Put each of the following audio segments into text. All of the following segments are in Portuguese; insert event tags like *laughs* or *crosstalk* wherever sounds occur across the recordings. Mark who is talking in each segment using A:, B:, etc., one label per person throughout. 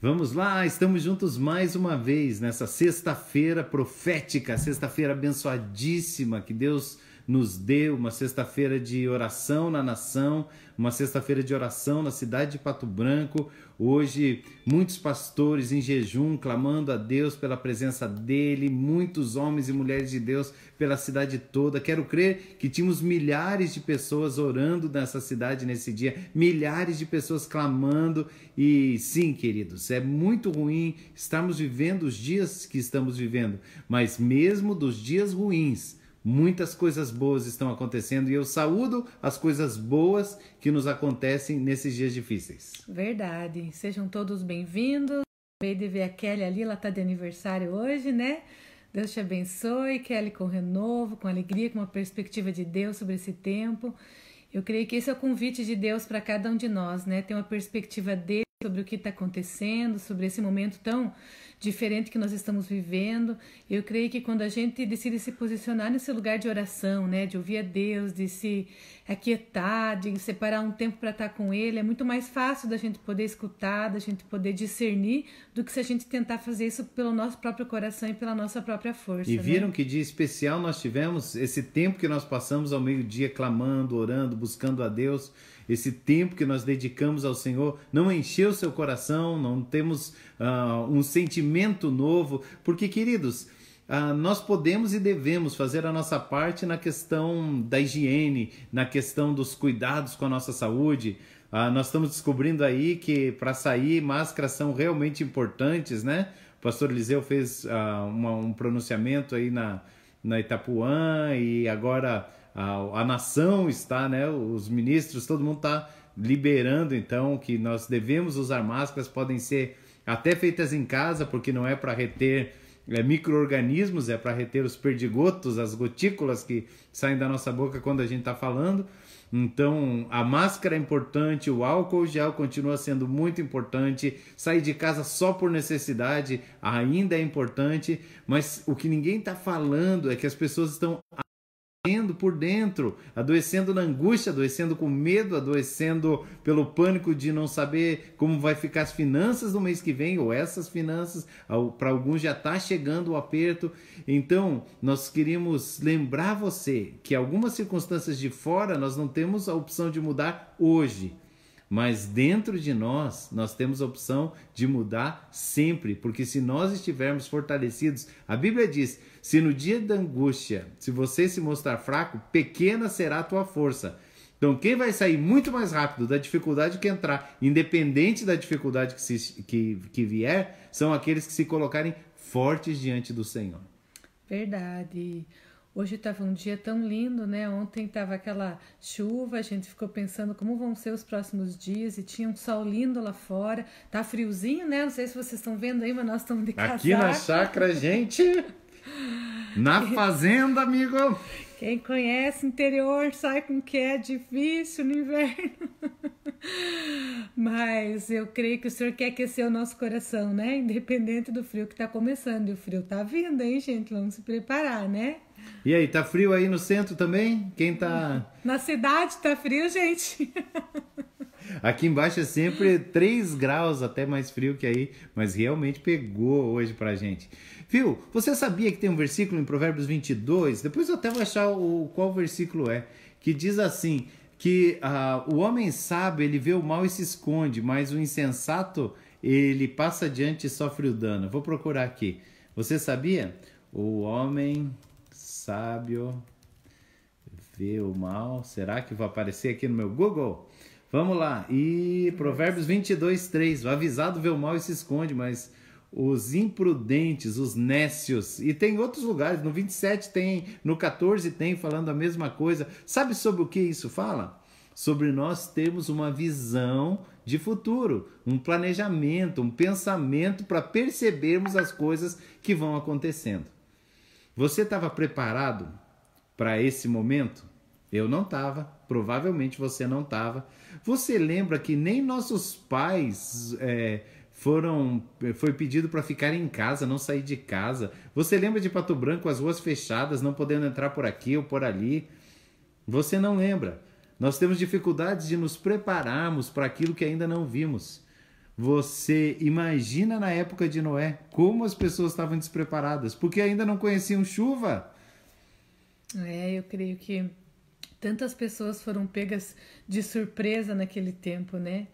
A: Vamos lá, estamos juntos mais uma vez nessa sexta-feira profética, sexta-feira abençoadíssima que Deus nos deu, uma sexta-feira de oração na nação, uma sexta-feira de oração na cidade de Pato Branco. Hoje, muitos pastores em jejum clamando a Deus pela presença dele, muitos homens e mulheres de Deus pela cidade toda. Quero crer que tínhamos milhares de pessoas orando nessa cidade nesse dia, milhares de pessoas clamando. E sim, queridos, é muito ruim estarmos vivendo os dias que estamos vivendo, mas mesmo dos dias ruins, Muitas coisas boas estão acontecendo e eu saúdo as coisas boas que nos acontecem nesses dias difíceis.
B: Verdade. Sejam todos bem-vindos. Acabei de ver a Kelly ali, ela está de aniversário hoje, né? Deus te abençoe, Kelly, com renovo, com alegria, com uma perspectiva de Deus sobre esse tempo. Eu creio que esse é o convite de Deus para cada um de nós, né? Ter uma perspectiva dele sobre o que está acontecendo, sobre esse momento tão diferente que nós estamos vivendo. Eu creio que quando a gente decide se posicionar nesse lugar de oração, né, de ouvir a Deus, de se aquietar, de separar um tempo para estar com Ele, é muito mais fácil da gente poder escutar, da gente poder discernir, do que se a gente tentar fazer isso pelo nosso próprio coração e pela nossa própria força.
A: E
B: né?
A: viram né? que dia especial nós tivemos esse tempo que nós passamos ao meio-dia clamando, orando, buscando a Deus esse tempo que nós dedicamos ao Senhor não encheu seu coração, não temos uh, um sentimento novo, porque, queridos, uh, nós podemos e devemos fazer a nossa parte na questão da higiene, na questão dos cuidados com a nossa saúde. Uh, nós estamos descobrindo aí que para sair máscaras são realmente importantes, né? O pastor Eliseu fez uma, um pronunciamento aí na, na Itapuã e agora a, a nação está, né? Os ministros, todo mundo está liberando então que nós devemos usar máscaras, podem ser até feitas em casa, porque não é para reter é, micro-organismos, é para reter os perdigotos, as gotículas que saem da nossa boca quando a gente está falando. Então, a máscara é importante, o álcool gel continua sendo muito importante, sair de casa só por necessidade ainda é importante, mas o que ninguém está falando é que as pessoas estão adoecendo por dentro, adoecendo na angústia, adoecendo com medo, adoecendo pelo pânico de não saber como vai ficar as finanças no mês que vem, ou essas finanças, para alguns já está chegando o aperto. Então, nós queríamos lembrar você que algumas circunstâncias de fora nós não temos a opção de mudar hoje. Mas dentro de nós, nós temos a opção de mudar sempre, porque se nós estivermos fortalecidos, a Bíblia diz: se no dia da angústia, se você se mostrar fraco, pequena será a tua força. Então, quem vai sair muito mais rápido da dificuldade que entrar, independente da dificuldade que, se, que, que vier, são aqueles que se colocarem fortes diante do Senhor.
B: Verdade. Hoje estava um dia tão lindo, né? Ontem estava aquela chuva, a gente ficou pensando como vão ser os próximos dias e tinha um sol lindo lá fora. Tá friozinho, né? Não sei se vocês estão vendo aí, mas nós estamos de casaco.
A: Aqui na chácara, gente, na *laughs* fazenda, amigo.
B: Quem conhece interior sabe como que é difícil no inverno. *laughs* Mas eu creio que o Senhor quer aquecer o nosso coração, né? Independente do frio que está começando. E o frio tá vindo, hein, gente? Vamos se preparar, né?
A: E aí, tá frio aí no centro também? Quem tá.
B: Na cidade tá frio, gente.
A: Aqui embaixo é sempre 3 graus, até mais frio que aí, mas realmente pegou hoje pra gente. Viu? Você sabia que tem um versículo em Provérbios 22? Depois eu até vou achar o, qual versículo é, que diz assim: que uh, o homem sábio ele vê o mal e se esconde, mas o insensato ele passa adiante e sofre o dano. Vou procurar aqui. Você sabia? O homem sábio vê o mal. Será que vai aparecer aqui no meu Google? Vamos lá. E Provérbios 22, 3. O avisado vê o mal e se esconde, mas os imprudentes, os nécios. E tem outros lugares. No 27 tem, no 14 tem falando a mesma coisa. Sabe sobre o que isso fala? Sobre nós termos uma visão de futuro, um planejamento, um pensamento para percebermos as coisas que vão acontecendo. Você estava preparado para esse momento? Eu não estava, provavelmente você não estava. Você lembra que nem nossos pais é, foram foi pedido para ficar em casa, não sair de casa. Você lembra de Pato Branco, as ruas fechadas, não podendo entrar por aqui ou por ali? Você não lembra. Nós temos dificuldades de nos prepararmos para aquilo que ainda não vimos. Você imagina na época de Noé como as pessoas estavam despreparadas, porque ainda não conheciam chuva.
B: É, eu creio que tantas pessoas foram pegas de surpresa naquele tempo, né?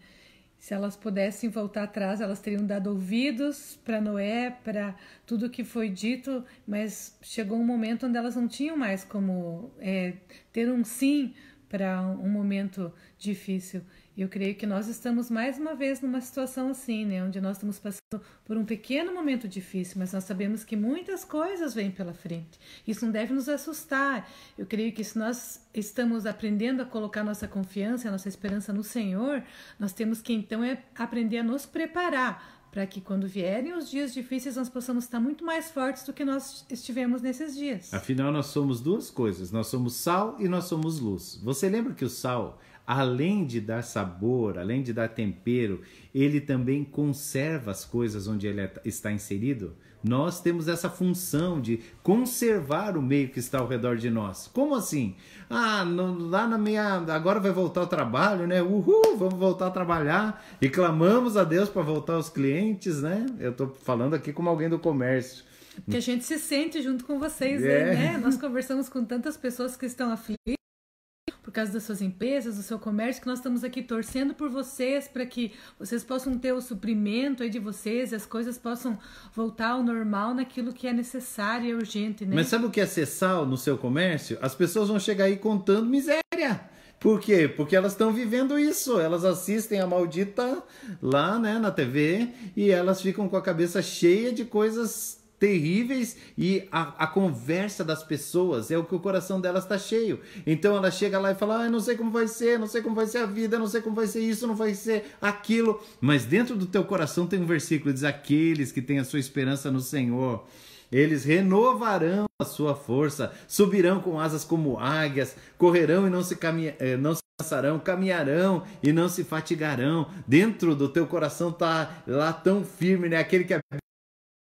B: Se elas pudessem voltar atrás, elas teriam dado ouvidos para Noé, para tudo que foi dito, mas chegou um momento onde elas não tinham mais como é, ter um sim para um momento difícil. Eu creio que nós estamos mais uma vez numa situação assim, né, onde nós estamos passando por um pequeno momento difícil, mas nós sabemos que muitas coisas vêm pela frente. Isso não deve nos assustar. Eu creio que se nós estamos aprendendo a colocar nossa confiança, a nossa esperança no Senhor, nós temos que então é aprender a nos preparar para que quando vierem os dias difíceis nós possamos estar muito mais fortes do que nós estivemos nesses dias.
A: Afinal, nós somos duas coisas: nós somos sal e nós somos luz. Você lembra que o sal além de dar sabor, além de dar tempero, ele também conserva as coisas onde ele é, está inserido. Nós temos essa função de conservar o meio que está ao redor de nós. Como assim? Ah, no, lá na minha. Agora vai voltar ao trabalho, né? Uhul, vamos voltar a trabalhar. E clamamos a Deus para voltar aos clientes, né? Eu estou falando aqui como alguém do comércio.
B: Que a gente se sente junto com vocês, é. aí, né? Nós conversamos com tantas pessoas que estão aflitas causa das suas empresas, do seu comércio, que nós estamos aqui torcendo por vocês para que vocês possam ter o suprimento aí de vocês, as coisas possam voltar ao normal naquilo que é necessário e urgente, né?
A: Mas sabe o que é ser sal no seu comércio? As pessoas vão chegar aí contando miséria. Por quê? Porque elas estão vivendo isso. Elas assistem a maldita lá, né, na TV e elas ficam com a cabeça cheia de coisas terríveis e a, a, conversa das pessoas é o que o coração delas está cheio. Então ela chega lá e fala: ah, não sei como vai ser, não sei como vai ser a vida, não sei como vai ser isso, não vai ser aquilo. Mas dentro do teu coração tem um versículo diz: aqueles que têm a sua esperança no Senhor. Eles renovarão a sua força, subirão com asas como águias, correrão e não se, caminha, eh, não se cansarão, caminharão e não se fatigarão. Dentro do teu coração tá lá tão firme, né? Aquele que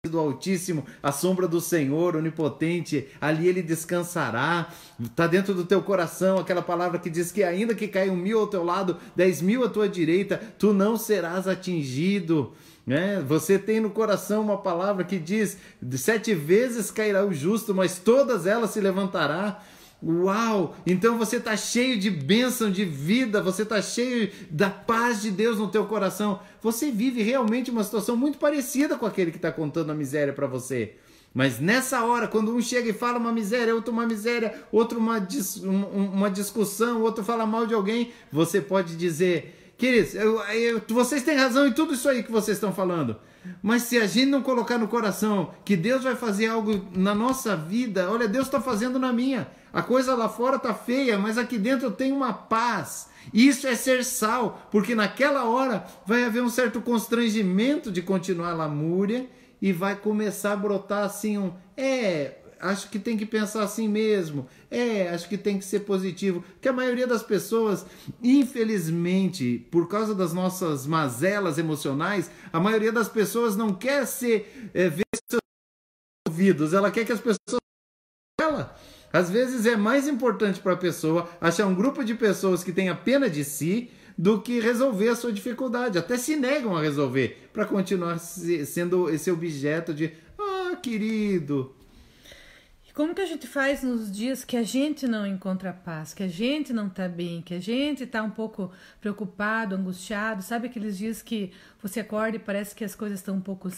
A: do Altíssimo, a sombra do Senhor onipotente, ali ele descansará. Está dentro do teu coração aquela palavra que diz que ainda que caia um mil ao teu lado, dez mil à tua direita, tu não serás atingido. né? você tem no coração uma palavra que diz: sete vezes cairá o justo, mas todas elas se levantará. Uau! Então você está cheio de bênção de vida, você está cheio da paz de Deus no teu coração. Você vive realmente uma situação muito parecida com aquele que está contando a miséria para você. Mas nessa hora, quando um chega e fala uma miséria, outro uma miséria, outro uma, dis, uma discussão, outro fala mal de alguém, você pode dizer, queridos, eu, eu, vocês têm razão em tudo isso aí que vocês estão falando. Mas se a gente não colocar no coração que Deus vai fazer algo na nossa vida, olha, Deus está fazendo na minha. A coisa lá fora tá feia, mas aqui dentro eu tenho uma paz. Isso é ser sal, porque naquela hora vai haver um certo constrangimento de continuar a lamúria e vai começar a brotar assim um é, acho que tem que pensar assim mesmo. É, acho que tem que ser positivo. Que a maioria das pessoas, infelizmente, por causa das nossas mazelas emocionais, a maioria das pessoas não quer ser é, ver seus ouvidos, ela quer que as pessoas ela às vezes é mais importante para a pessoa achar um grupo de pessoas que tenha pena de si do que resolver a sua dificuldade. Até se negam a resolver para continuar sendo esse objeto de ah, querido.
B: Como que a gente faz nos dias que a gente não encontra paz, que a gente não está bem, que a gente está um pouco preocupado, angustiado? Sabe aqueles dias que você acorda e parece que as coisas estão um pouco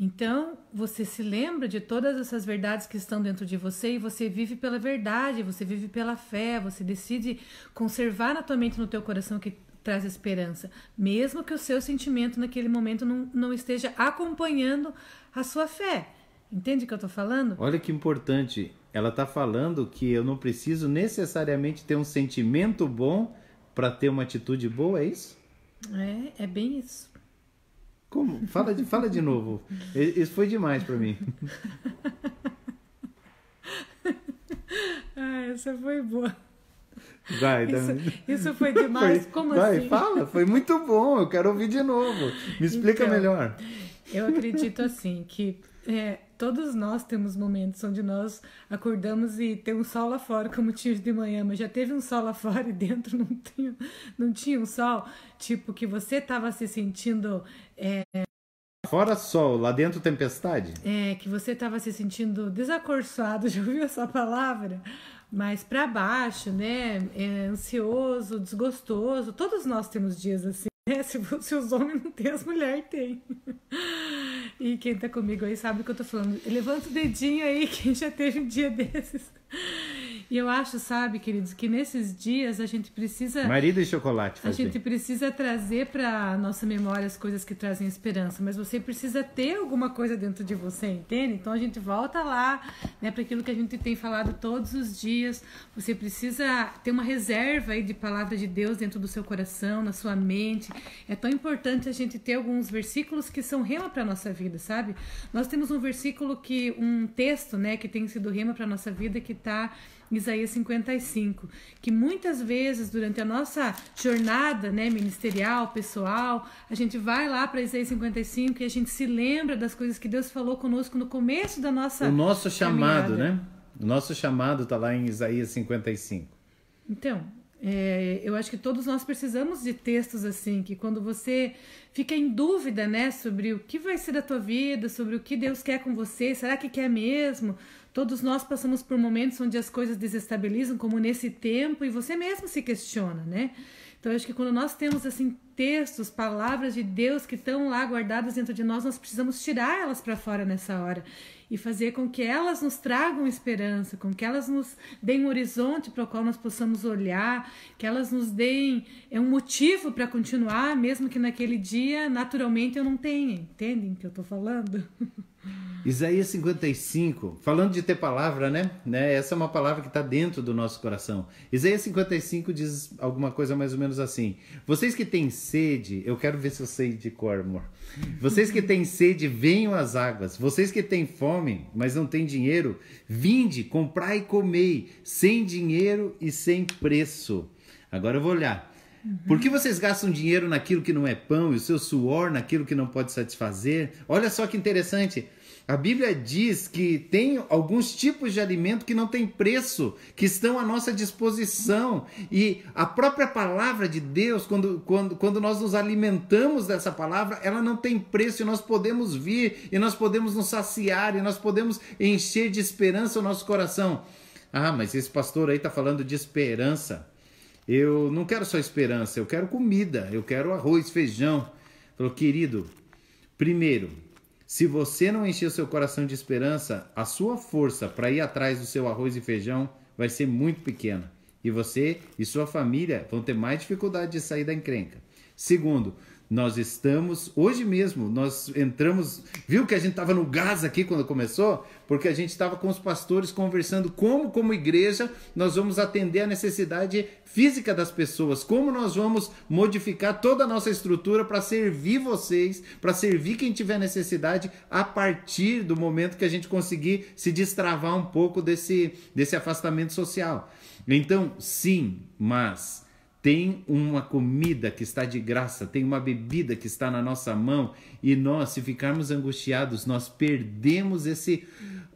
B: então, você se lembra de todas essas verdades que estão dentro de você e você vive pela verdade, você vive pela fé, você decide conservar na tua mente, no teu coração que traz esperança, mesmo que o seu sentimento naquele momento não, não esteja acompanhando a sua fé. Entende o que eu estou falando?
A: Olha que importante. Ela está falando que eu não preciso necessariamente ter um sentimento bom para ter uma atitude boa, é isso?
B: É, é bem isso.
A: Como? Fala de, fala de novo. *laughs* Isso foi demais para mim.
B: ah, essa foi boa.
A: Vai,
B: isso, isso foi demais? Foi, Como
A: vai,
B: assim?
A: fala, foi muito bom. Eu quero ouvir de novo. Me explica então, melhor.
B: Eu acredito assim que é, todos nós temos momentos onde nós acordamos e tem um sol lá fora, como tinha de manhã, mas já teve um sol lá *laughs* fora e dentro não tinha, não tinha um sol, tipo que você estava se sentindo é,
A: Fora sol, lá dentro tempestade?
B: É, que você estava se sentindo desacorçado, *laughs* já ouviu essa palavra? Mas para baixo, né? É, ansioso, desgostoso. Todos nós temos dias assim. Né? *laughs* Se, se os homens não têm, as mulheres têm. E quem tá comigo aí sabe o que eu tô falando. Levanta o dedinho aí, *laughs* quem já teve um dia desses. E eu acho, sabe, queridos, que nesses dias a gente precisa.
A: Marido e chocolate.
B: A gente precisa trazer para nossa memória as coisas que trazem esperança, mas você precisa ter alguma coisa dentro de você, entende? Então a gente volta lá, né, para aquilo que a gente tem falado todos os dias. Você precisa ter uma reserva aí de palavra de Deus dentro do seu coração, na sua mente. É tão importante a gente ter alguns versículos que são rema para nossa vida, sabe? Nós temos um versículo que um texto, né, que tem sido rema para nossa vida que está Isaías 55, que muitas vezes durante a nossa jornada, né, ministerial, pessoal, a gente vai lá para Isaías 55 e a gente se lembra das coisas que Deus falou conosco no começo da nossa
A: O nosso chamado, caminhada. né? O nosso chamado está lá em Isaías 55.
B: Então, é, eu acho que todos nós precisamos de textos assim, que quando você fica em dúvida, né, sobre o que vai ser da tua vida, sobre o que Deus quer com você, será que quer mesmo? Todos nós passamos por momentos onde as coisas desestabilizam, como nesse tempo, e você mesmo se questiona, né? Então, eu acho que quando nós temos assim textos, palavras de Deus que estão lá guardadas dentro de nós, nós precisamos tirar elas para fora nessa hora e fazer com que elas nos tragam esperança, com que elas nos deem um horizonte para o qual nós possamos olhar, que elas nos deem é um motivo para continuar, mesmo que naquele dia naturalmente eu não tenha. Entendem o que eu estou falando? *laughs*
A: Isaías 55, falando de ter palavra, né? né? Essa é uma palavra que está dentro do nosso coração. Isaías 55 diz alguma coisa mais ou menos assim: Vocês que têm sede, eu quero ver se eu sei de cor, amor. Vocês que têm sede, venham às águas. Vocês que têm fome, mas não têm dinheiro, vinde, comprai e comei, sem dinheiro e sem preço. Agora eu vou olhar. Uhum. Por que vocês gastam dinheiro naquilo que não é pão e o seu suor naquilo que não pode satisfazer? Olha só que interessante. A Bíblia diz que tem alguns tipos de alimento que não tem preço, que estão à nossa disposição. E a própria palavra de Deus, quando, quando, quando nós nos alimentamos dessa palavra, ela não tem preço e nós podemos vir, e nós podemos nos saciar, e nós podemos encher de esperança o nosso coração. Ah, mas esse pastor aí está falando de esperança. Eu não quero só esperança, eu quero comida, eu quero arroz, feijão. Falou, querido, primeiro, se você não encher seu coração de esperança, a sua força para ir atrás do seu arroz e feijão vai ser muito pequena. E você e sua família vão ter mais dificuldade de sair da encrenca. Segundo, nós estamos, hoje mesmo, nós entramos, viu que a gente estava no gás aqui quando começou? Porque a gente estava com os pastores conversando como, como igreja, nós vamos atender a necessidade física das pessoas, como nós vamos modificar toda a nossa estrutura para servir vocês, para servir quem tiver necessidade, a partir do momento que a gente conseguir se destravar um pouco desse, desse afastamento social. Então, sim, mas tem uma comida que está de graça, tem uma bebida que está na nossa mão e nós, se ficarmos angustiados, nós perdemos esse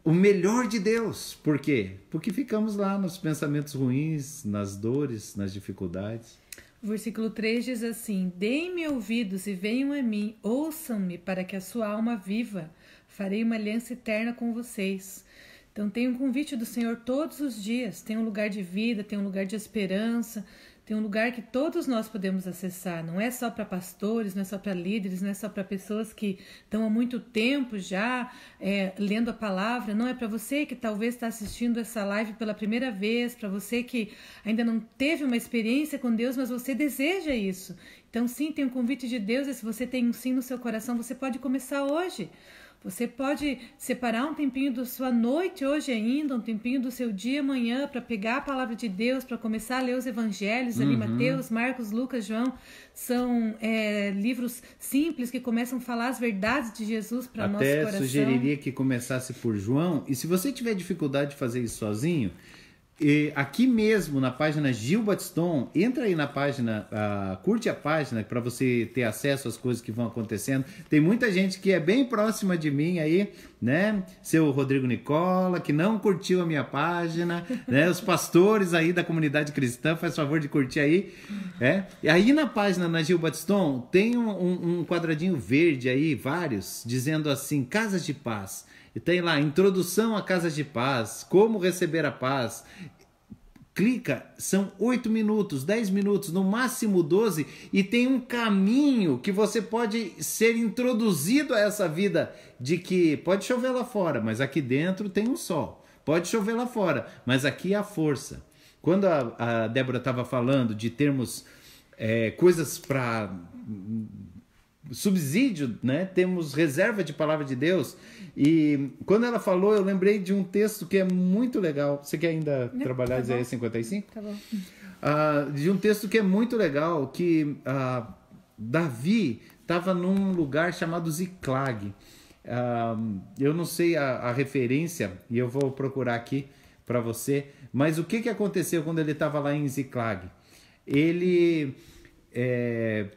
A: o melhor de Deus. Por quê? Porque ficamos lá nos pensamentos ruins, nas dores, nas dificuldades.
B: O versículo 3 diz assim: Deem-me ouvidos e venham a mim, ouçam-me para que a sua alma viva. Farei uma aliança eterna com vocês. Então tem um convite do Senhor todos os dias, tem um lugar de vida, tem um lugar de esperança, tem um lugar que todos nós podemos acessar. Não é só para pastores, não é só para líderes, não é só para pessoas que estão há muito tempo já é, lendo a palavra. Não é para você que talvez está assistindo essa live pela primeira vez, para você que ainda não teve uma experiência com Deus, mas você deseja isso. Então, sim, tem um convite de Deus. E se você tem um sim no seu coração, você pode começar hoje. Você pode separar um tempinho da sua noite hoje ainda, um tempinho do seu dia amanhã para pegar a palavra de Deus, para começar a ler os evangelhos uhum. ali, Mateus, Marcos, Lucas, João. São é, livros simples que começam a falar as verdades de Jesus para nosso coração.
A: Até sugeriria que começasse por João. E se você tiver dificuldade de fazer isso sozinho, e aqui mesmo na página Gil Batiston, entra aí na página, uh, curte a página para você ter acesso às coisas que vão acontecendo. Tem muita gente que é bem próxima de mim aí, né? Seu Rodrigo Nicola, que não curtiu a minha página, né? Os pastores aí da comunidade cristã, faz favor de curtir aí. É? E aí na página na Gil Batiston tem um, um, quadradinho verde aí, vários, dizendo assim: Casas de Paz. E tem lá, introdução a Casas de Paz, como receber a paz. Clica, são 8 minutos, 10 minutos, no máximo 12, e tem um caminho que você pode ser introduzido a essa vida de que pode chover lá fora, mas aqui dentro tem um sol. Pode chover lá fora, mas aqui há força. Quando a, a Débora estava falando de termos é, coisas para subsídio, né? Temos reserva de palavra de Deus. E quando ela falou, eu lembrei de um texto que é muito legal. Você quer ainda Não, trabalhar tá Isaías 55? Tá bom. Uh, de um texto que é muito legal, que uh, Davi estava num lugar chamado Ziclag. Uh, eu não sei a, a, referência, e eu vou procurar aqui para você, mas o que, que aconteceu quando ele estava lá em Ziclag? Ele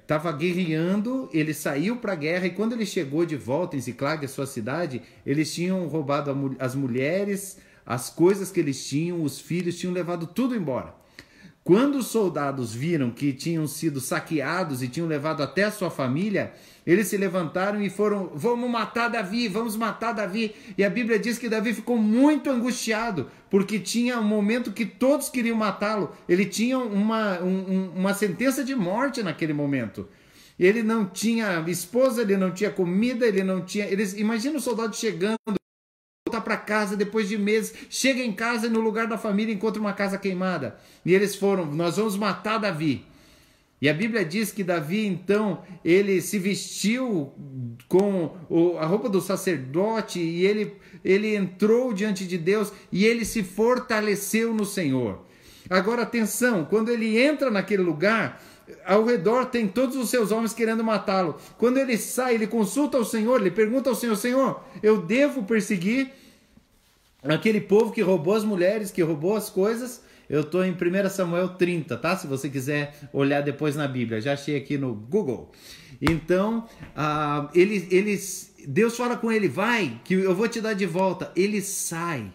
A: estava é, guerreando, ele saiu para a guerra e quando ele chegou de volta em Ziklag, a sua cidade, eles tinham roubado as mulheres, as coisas que eles tinham, os filhos, tinham levado tudo embora. Quando os soldados viram que tinham sido saqueados e tinham levado até a sua família, eles se levantaram e foram: Vamos matar Davi, vamos matar Davi. E a Bíblia diz que Davi ficou muito angustiado, porque tinha um momento que todos queriam matá-lo. Ele tinha uma, um, uma sentença de morte naquele momento. Ele não tinha esposa, ele não tinha comida, ele não tinha. Eles, imagina o soldado chegando para casa depois de meses, chega em casa e no lugar da família encontra uma casa queimada. E eles foram, nós vamos matar Davi. E a Bíblia diz que Davi, então, ele se vestiu com a roupa do sacerdote e ele, ele entrou diante de Deus e ele se fortaleceu no Senhor. Agora, atenção, quando ele entra naquele lugar, ao redor tem todos os seus homens querendo matá-lo. Quando ele sai, ele consulta o Senhor, ele pergunta ao Senhor: Senhor, eu devo perseguir aquele povo que roubou as mulheres, que roubou as coisas? Eu estou em 1 Samuel 30, tá? Se você quiser olhar depois na Bíblia, já achei aqui no Google. Então, uh, ele, ele, Deus fala com ele: vai, que eu vou te dar de volta. Ele sai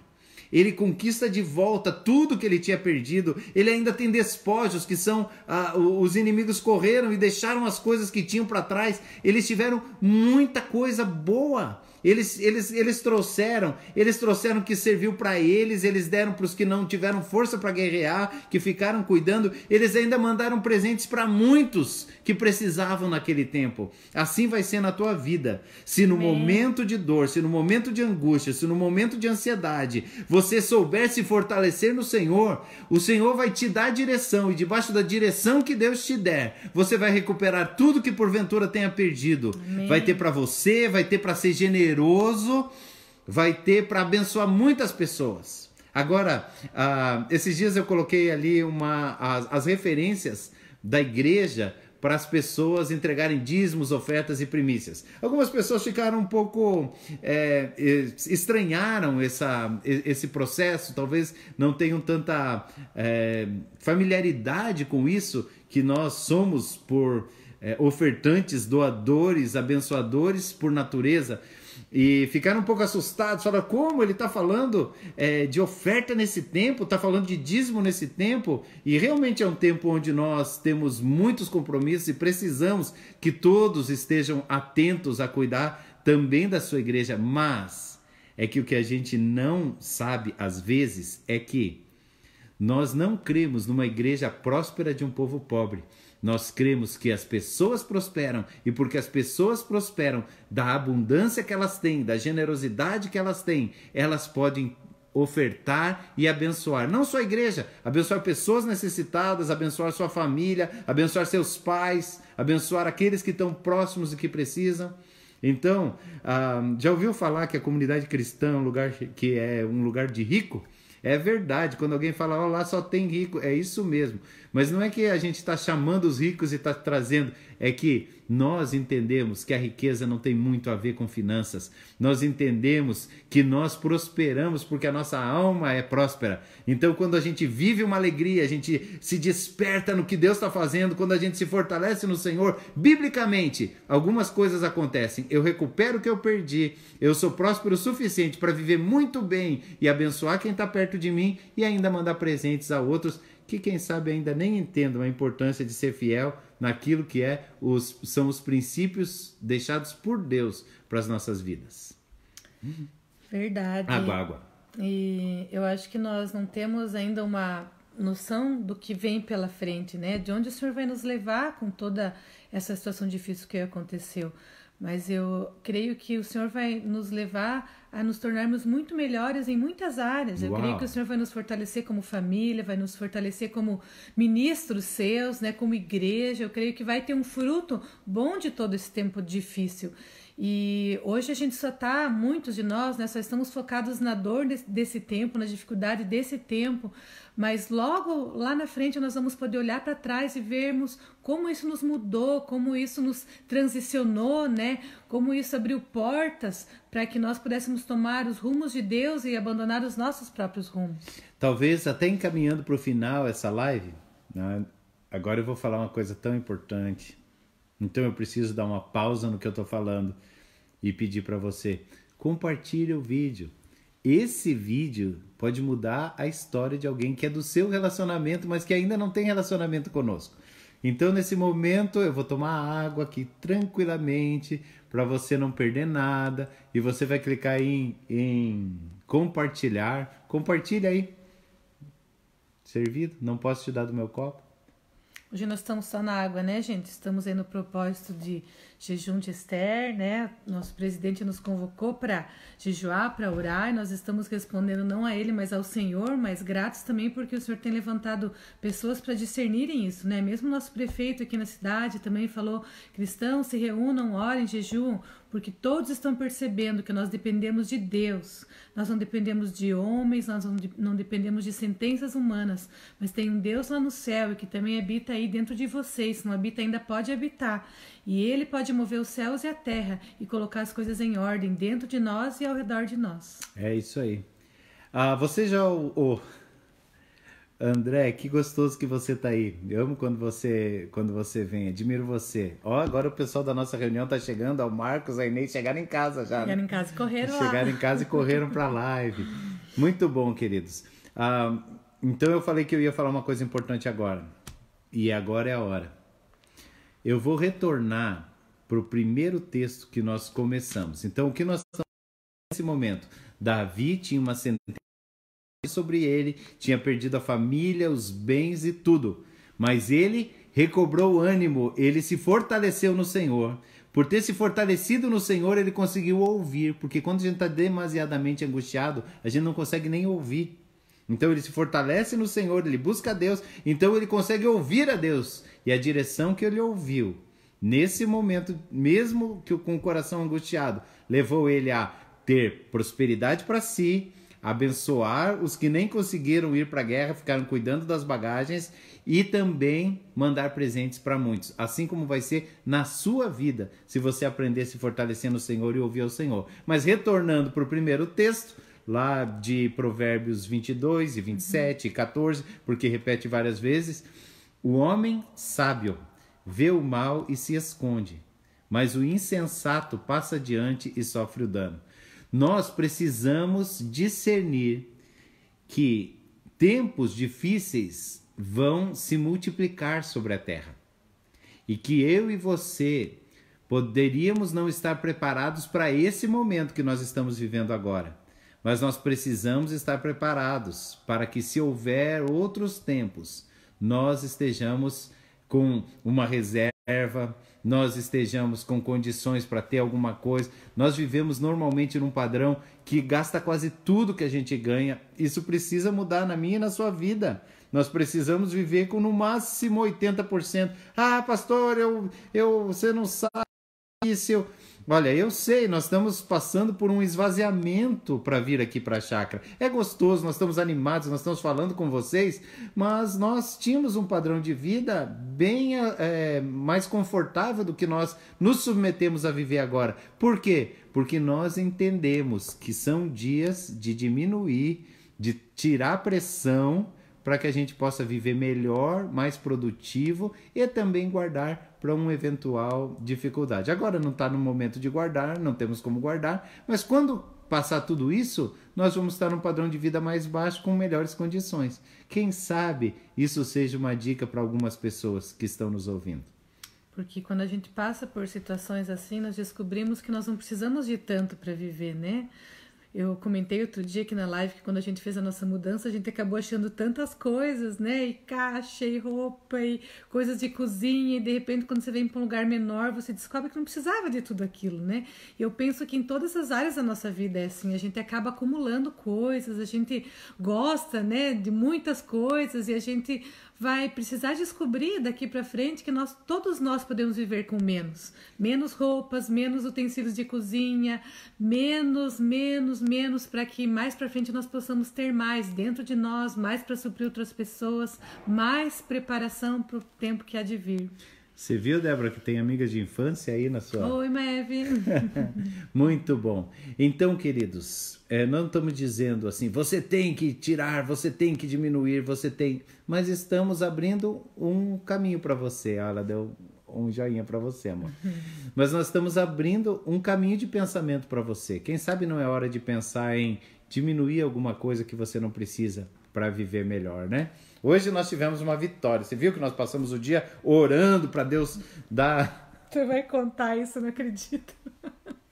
A: ele conquista de volta tudo que ele tinha perdido, ele ainda tem despojos que são ah, os inimigos correram e deixaram as coisas que tinham para trás, eles tiveram muita coisa boa. Eles, eles, eles trouxeram, eles trouxeram que serviu para eles, eles deram para os que não tiveram força para guerrear, que ficaram cuidando, eles ainda mandaram presentes para muitos que precisavam naquele tempo. Assim vai ser na tua vida. Se no Amém. momento de dor, se no momento de angústia, se no momento de ansiedade, você souber se fortalecer no Senhor, o Senhor vai te dar direção e debaixo da direção que Deus te der, você vai recuperar tudo que porventura tenha perdido. Amém. Vai ter para você, vai ter para ser generoso generoso, vai ter para abençoar muitas pessoas. Agora, uh, esses dias eu coloquei ali uma, as, as referências da igreja para as pessoas entregarem dízimos, ofertas e primícias. Algumas pessoas ficaram um pouco é, estranharam essa, esse processo, talvez não tenham tanta é, familiaridade com isso que nós somos por é, ofertantes, doadores, abençoadores por natureza e ficaram um pouco assustados, falaram como ele está falando é, de oferta nesse tempo, está falando de dízimo nesse tempo, e realmente é um tempo onde nós temos muitos compromissos e precisamos que todos estejam atentos a cuidar também da sua igreja, mas é que o que a gente não sabe às vezes é que nós não cremos numa igreja próspera de um povo pobre. Nós cremos que as pessoas prosperam e porque as pessoas prosperam da abundância que elas têm, da generosidade que elas têm, elas podem ofertar e abençoar. Não só a igreja, abençoar pessoas necessitadas, abençoar sua família, abençoar seus pais, abençoar aqueles que estão próximos e que precisam. Então, ah, já ouviu falar que a comunidade cristã é um lugar que é um lugar de rico? É verdade, quando alguém fala, oh, lá só tem rico, é isso mesmo. Mas não é que a gente está chamando os ricos e está trazendo, é que nós entendemos que a riqueza não tem muito a ver com finanças. Nós entendemos que nós prosperamos porque a nossa alma é próspera. Então, quando a gente vive uma alegria, a gente se desperta no que Deus está fazendo, quando a gente se fortalece no Senhor, biblicamente, algumas coisas acontecem. Eu recupero o que eu perdi, eu sou próspero o suficiente para viver muito bem e abençoar quem está perto de mim e ainda mandar presentes a outros que, quem sabe, ainda nem entendam a importância de ser fiel naquilo que é os, são os princípios deixados por Deus para as nossas vidas.
B: Verdade.
A: Água, água.
B: E eu acho que nós não temos ainda uma noção do que vem pela frente, né? De onde o Senhor vai nos levar com toda essa situação difícil que aconteceu. Mas eu creio que o Senhor vai nos levar a nos tornarmos muito melhores em muitas áreas. Eu
A: Uau.
B: creio que o Senhor vai nos fortalecer como família, vai nos fortalecer como ministros seus, né, como igreja. Eu creio que vai ter um fruto bom de todo esse tempo difícil. E hoje a gente só está, muitos de nós, né, só estamos focados na dor desse, tempo, na dificuldade desse tempo, mas logo lá na frente nós vamos poder olhar para trás e vermos como isso nos mudou, como isso nos transicionou, né? Como isso abriu portas para que nós pudéssemos tomar os rumos de Deus e abandonar os nossos próprios rumos.
A: Talvez até encaminhando para o final essa live, né? agora eu vou falar uma coisa tão importante. Então eu preciso dar uma pausa no que eu estou falando e pedir para você compartilhe o vídeo. Esse vídeo pode mudar a história de alguém que é do seu relacionamento, mas que ainda não tem relacionamento conosco. Então, nesse momento, eu vou tomar água aqui tranquilamente para você não perder nada e você vai clicar em, em compartilhar. Compartilha aí. Servido? Não posso te dar do meu copo?
B: Hoje nós estamos só na água, né, gente? Estamos aí no propósito de jejum de Esther, né? Nosso presidente nos convocou para jejuar, para orar, e nós estamos respondendo não a ele, mas ao Senhor, mas gratos também porque o Senhor tem levantado pessoas para discernirem isso, né? Mesmo nosso prefeito aqui na cidade também falou: cristãos se reúnam, orem, jejuam, porque todos estão percebendo que nós dependemos de Deus. Nós não dependemos de homens, nós não dependemos de sentenças humanas, mas tem um Deus lá no céu e que também habita aí dentro de vocês. Se não habita, ainda pode habitar. E ele pode mover os céus e a terra e colocar as coisas em ordem dentro de nós e ao redor de nós.
A: É isso aí. Ah, você já o, o... André, que gostoso que você tá aí. Eu amo quando você quando você vem, admiro você. Ó, agora o pessoal da nossa reunião tá chegando, ó, o Marcos, a Inês chegaram em casa já.
B: Chegaram né? em casa e correram lá.
A: Chegaram em casa e correram para a live. Muito bom, queridos. Ah, então eu falei que eu ia falar uma coisa importante agora. E agora é a hora. Eu vou retornar para o primeiro texto que nós começamos. Então, o que nós estamos nesse momento? Davi tinha uma sentença sobre ele, tinha perdido a família, os bens e tudo. Mas ele recobrou o ânimo, ele se fortaleceu no Senhor. Por ter se fortalecido no Senhor, ele conseguiu ouvir, porque quando a gente está demasiadamente angustiado, a gente não consegue nem ouvir. Então ele se fortalece no Senhor, ele busca a Deus, então ele consegue ouvir a Deus. E a direção que ele ouviu, nesse momento, mesmo que com o coração angustiado, levou ele a ter prosperidade para si, abençoar os que nem conseguiram ir para a guerra, ficaram cuidando das bagagens e também mandar presentes para muitos, assim como vai ser na sua vida, se você aprender a se fortalecer no Senhor e ouvir ao Senhor. Mas retornando para o primeiro texto, lá de Provérbios 22 e 27 uhum. e 14, porque repete várias vezes, o homem sábio vê o mal e se esconde, mas o insensato passa adiante e sofre o dano. Nós precisamos discernir que tempos difíceis vão se multiplicar sobre a terra e que eu e você poderíamos não estar preparados para esse momento que nós estamos vivendo agora. Mas nós precisamos estar preparados para que, se houver outros tempos, nós estejamos com uma reserva, nós estejamos com condições para ter alguma coisa. Nós vivemos normalmente num padrão que gasta quase tudo que a gente ganha. Isso precisa mudar na minha e na sua vida. Nós precisamos viver com no máximo 80%. Ah, pastor, eu, eu, você não sabe isso. Eu, Olha, eu sei, nós estamos passando por um esvaziamento para vir aqui para a chácara. É gostoso, nós estamos animados, nós estamos falando com vocês, mas nós tínhamos um padrão de vida bem é, mais confortável do que nós nos submetemos a viver agora. Por quê? Porque nós entendemos que são dias de diminuir, de tirar pressão para que a gente possa viver melhor, mais produtivo e também guardar para uma eventual dificuldade. Agora não está no momento de guardar, não temos como guardar, mas quando passar tudo isso, nós vamos estar num padrão de vida mais baixo com melhores condições. Quem sabe isso seja uma dica para algumas pessoas que estão nos ouvindo.
B: Porque quando a gente passa por situações assim, nós descobrimos que nós não precisamos de tanto para viver, né? Eu comentei outro dia aqui na live que quando a gente fez a nossa mudança, a gente acabou achando tantas coisas, né? E caixa, e roupa, e coisas de cozinha, e de repente, quando você vem para um lugar menor, você descobre que não precisava de tudo aquilo, né? E eu penso que em todas as áreas da nossa vida é assim, a gente acaba acumulando coisas, a gente gosta, né, de muitas coisas, e a gente vai precisar descobrir daqui para frente que nós todos nós podemos viver com menos, menos roupas, menos utensílios de cozinha, menos, menos, menos para que mais para frente nós possamos ter mais dentro de nós, mais para suprir outras pessoas, mais preparação para o tempo que há de vir.
A: Você viu, Débora, que tem amigas de infância aí na sua.
B: Oi, Meve. *laughs*
A: Muito bom. Então, queridos, é, não estamos dizendo assim, você tem que tirar, você tem que diminuir, você tem. Mas estamos abrindo um caminho para você. Ah, ela deu um joinha para você, amor. *laughs* Mas nós estamos abrindo um caminho de pensamento para você. Quem sabe não é hora de pensar em diminuir alguma coisa que você não precisa para viver melhor, né? Hoje nós tivemos uma vitória. Você viu que nós passamos o dia orando para Deus dar. *laughs*
B: Você vai contar isso, não acredito.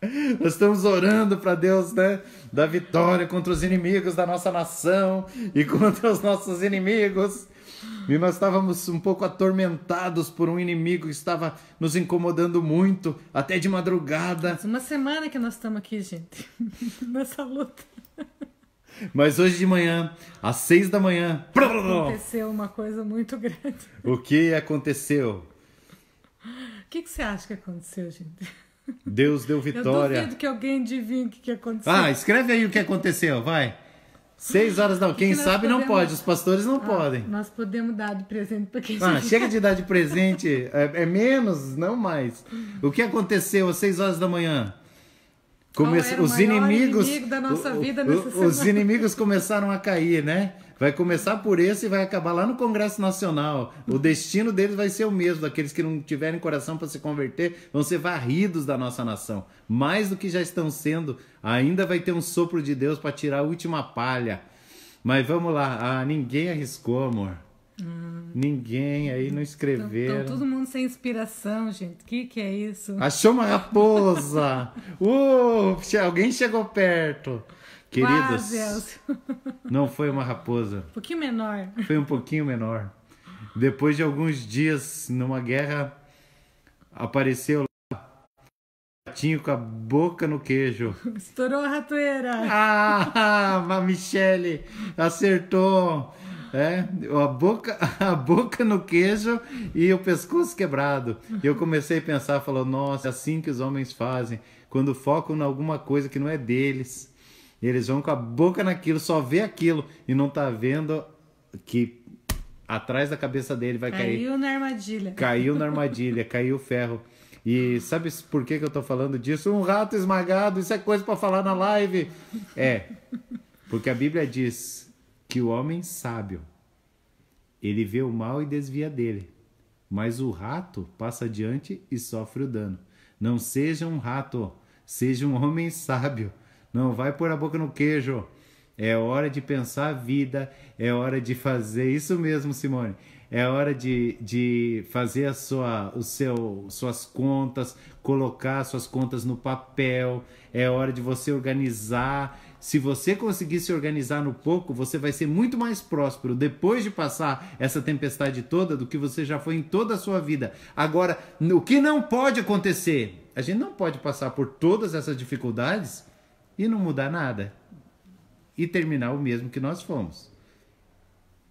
B: *laughs*
A: Nós estamos orando para Deus, né, dar vitória contra os inimigos da nossa nação e contra os nossos inimigos. E nós estávamos um pouco atormentados por um inimigo que estava nos incomodando muito, até de madrugada.
B: Uma semana que nós estamos aqui, gente, *laughs* nessa luta.
A: Mas hoje de manhã, às seis da manhã.
B: Aconteceu uma coisa muito grande.
A: O que aconteceu?
B: O que, que você acha que aconteceu, gente?
A: Deus deu vitória.
B: Eu duvido que alguém adivinhe o que, que aconteceu.
A: Ah, escreve aí o que aconteceu, vai. Seis horas *laughs* não. Quem sabe podemos... não pode, os pastores não ah, podem.
B: Nós podemos dar de presente para quem
A: Ah, chega de dar de *laughs* presente. É, é, menos, não mais. O que aconteceu às seis horas da manhã?
B: Come... os inimigos inimigo da nossa vida nessa
A: o, Os inimigos começaram a cair, né? Vai começar por esse e vai acabar lá no Congresso Nacional. O destino deles vai ser o mesmo, daqueles que não tiverem coração para se converter, vão ser varridos da nossa nação. Mais do que já estão sendo, ainda vai ter um sopro de Deus para tirar a última palha. Mas vamos lá, ah, ninguém arriscou, amor. Hum. Ninguém aí não escreveram.
B: Então, todo mundo sem inspiração, gente. O que, que é isso?
A: Achou uma raposa! *laughs* uh, alguém chegou perto. Queridos, Quase, *laughs* não foi uma raposa.
B: Um pouquinho menor.
A: Foi um pouquinho menor. Depois de alguns dias numa guerra, apareceu lá ratinho com a boca no queijo.
B: Estourou a ratoeira.
A: Ah, *laughs* a Michele acertou. É, a boca, *laughs* a boca no queijo e o pescoço quebrado. E eu comecei a pensar, falou, nossa, é assim que os homens fazem, quando focam em alguma coisa que não é deles. Eles vão com a boca naquilo, só vê aquilo e não tá vendo que atrás da cabeça dele vai
B: caiu
A: cair.
B: Caiu na armadilha.
A: Caiu na *laughs* armadilha, caiu o ferro. E sabe por que, que eu tô falando disso? Um rato esmagado, isso é coisa para falar na live. É, porque a Bíblia diz que o homem sábio ele vê o mal e desvia dele, mas o rato passa adiante e sofre o dano. Não seja um rato, seja um homem sábio. Não vai pôr a boca no queijo. É hora de pensar a vida, é hora de fazer isso mesmo, Simone. É hora de, de fazer a sua, o seu, suas contas, colocar suas contas no papel. É hora de você organizar se você conseguir se organizar no pouco, você vai ser muito mais próspero depois de passar essa tempestade toda do que você já foi em toda a sua vida. Agora, o que não pode acontecer? A gente não pode passar por todas essas dificuldades e não mudar nada e terminar o mesmo que nós fomos.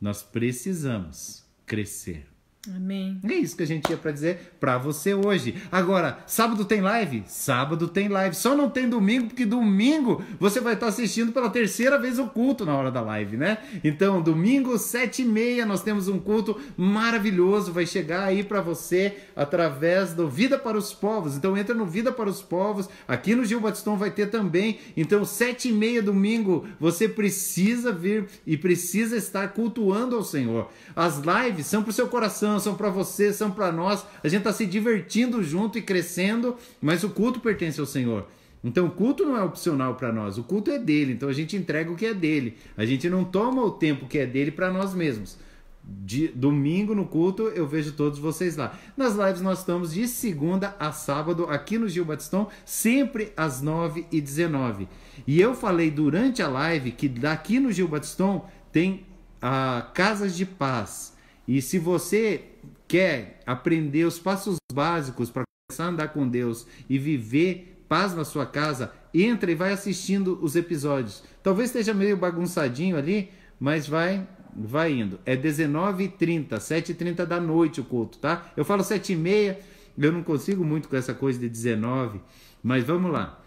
A: Nós precisamos crescer.
B: Amém.
A: É isso que a gente tinha para dizer para você hoje. Agora, sábado tem live? Sábado tem live. Só não tem domingo, porque domingo você vai estar assistindo pela terceira vez o culto na hora da live, né? Então, domingo, sete e meia, nós temos um culto maravilhoso. Vai chegar aí para você através do Vida para os Povos. Então, entra no Vida para os Povos. Aqui no Gil Batistão vai ter também. Então, sete e meia domingo, você precisa vir e precisa estar cultuando ao Senhor. As lives são para o seu coração são para você, são para nós. A gente está se divertindo junto e crescendo, mas o culto pertence ao Senhor. Então o culto não é opcional para nós, o culto é dele, então a gente entrega o que é dele. A gente não toma o tempo que é dele para nós mesmos. De, domingo no culto eu vejo todos vocês lá. Nas lives nós estamos de segunda a sábado aqui no Gil Batistão, sempre às 9 e 19 E eu falei durante a live que daqui no Gil Batistão tem a Casas de Paz. E se você quer aprender os passos básicos para começar a andar com Deus e viver paz na sua casa, entra e vai assistindo os episódios. Talvez esteja meio bagunçadinho ali, mas vai vai indo. É 19h30, 7h30 da noite o culto, tá? Eu falo 7h30, eu não consigo muito com essa coisa de 19, mas vamos lá.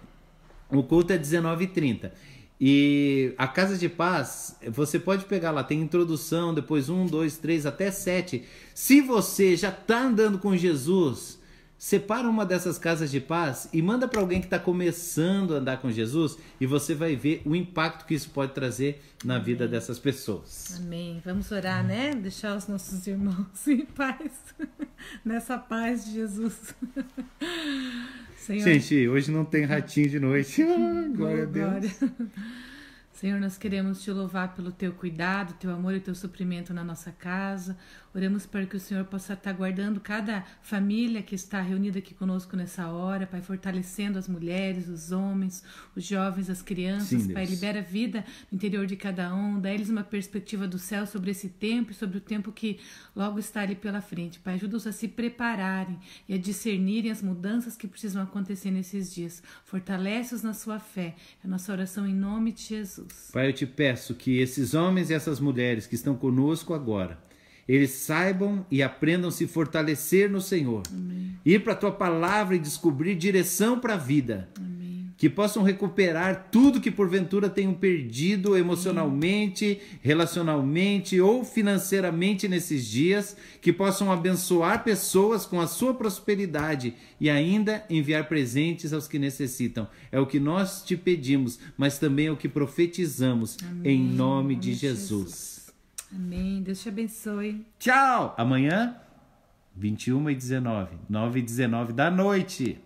A: O culto é 19h30. E a Casa de Paz, você pode pegar lá, tem introdução, depois um, dois, três, até sete. Se você já está andando com Jesus, separa uma dessas casas de paz e manda para alguém que está começando a andar com Jesus e você vai ver o impacto que isso pode trazer na Amém. vida dessas pessoas.
B: Amém. Vamos orar, né? Deixar os nossos irmãos *laughs* em paz, nessa paz de Jesus.
A: Senhor... Gente, hoje não tem ratinho de noite. *laughs* glória a Deus.
B: Senhor, nós queremos te louvar pelo teu cuidado, teu amor e teu suprimento na nossa casa. Oramos para que o Senhor possa estar guardando cada família que está reunida aqui conosco nessa hora, Pai, fortalecendo as mulheres, os homens, os jovens, as crianças, Sim, Pai, libera vida no interior de cada um, dá eles uma perspectiva do céu sobre esse tempo e sobre o tempo que logo está ali pela frente. Pai, ajuda-os a se prepararem e a discernirem as mudanças que precisam acontecer nesses dias. Fortalece-os na sua fé. É a nossa oração em nome de Jesus.
A: Pai, eu te peço que esses homens e essas mulheres que estão conosco agora, eles saibam e aprendam a se fortalecer no Senhor. Amém. Ir para a tua palavra e descobrir direção para a vida. Amém que possam recuperar tudo que porventura tenham perdido emocionalmente, relacionalmente ou financeiramente nesses dias, que possam abençoar pessoas com a sua prosperidade e ainda enviar presentes aos que necessitam. É o que nós te pedimos, mas também é o que profetizamos Amém. em nome de. Jesus.
B: Amém. Deus te abençoe.
A: Tchau. Amanhã 21 e 19, 9 e 19 da noite.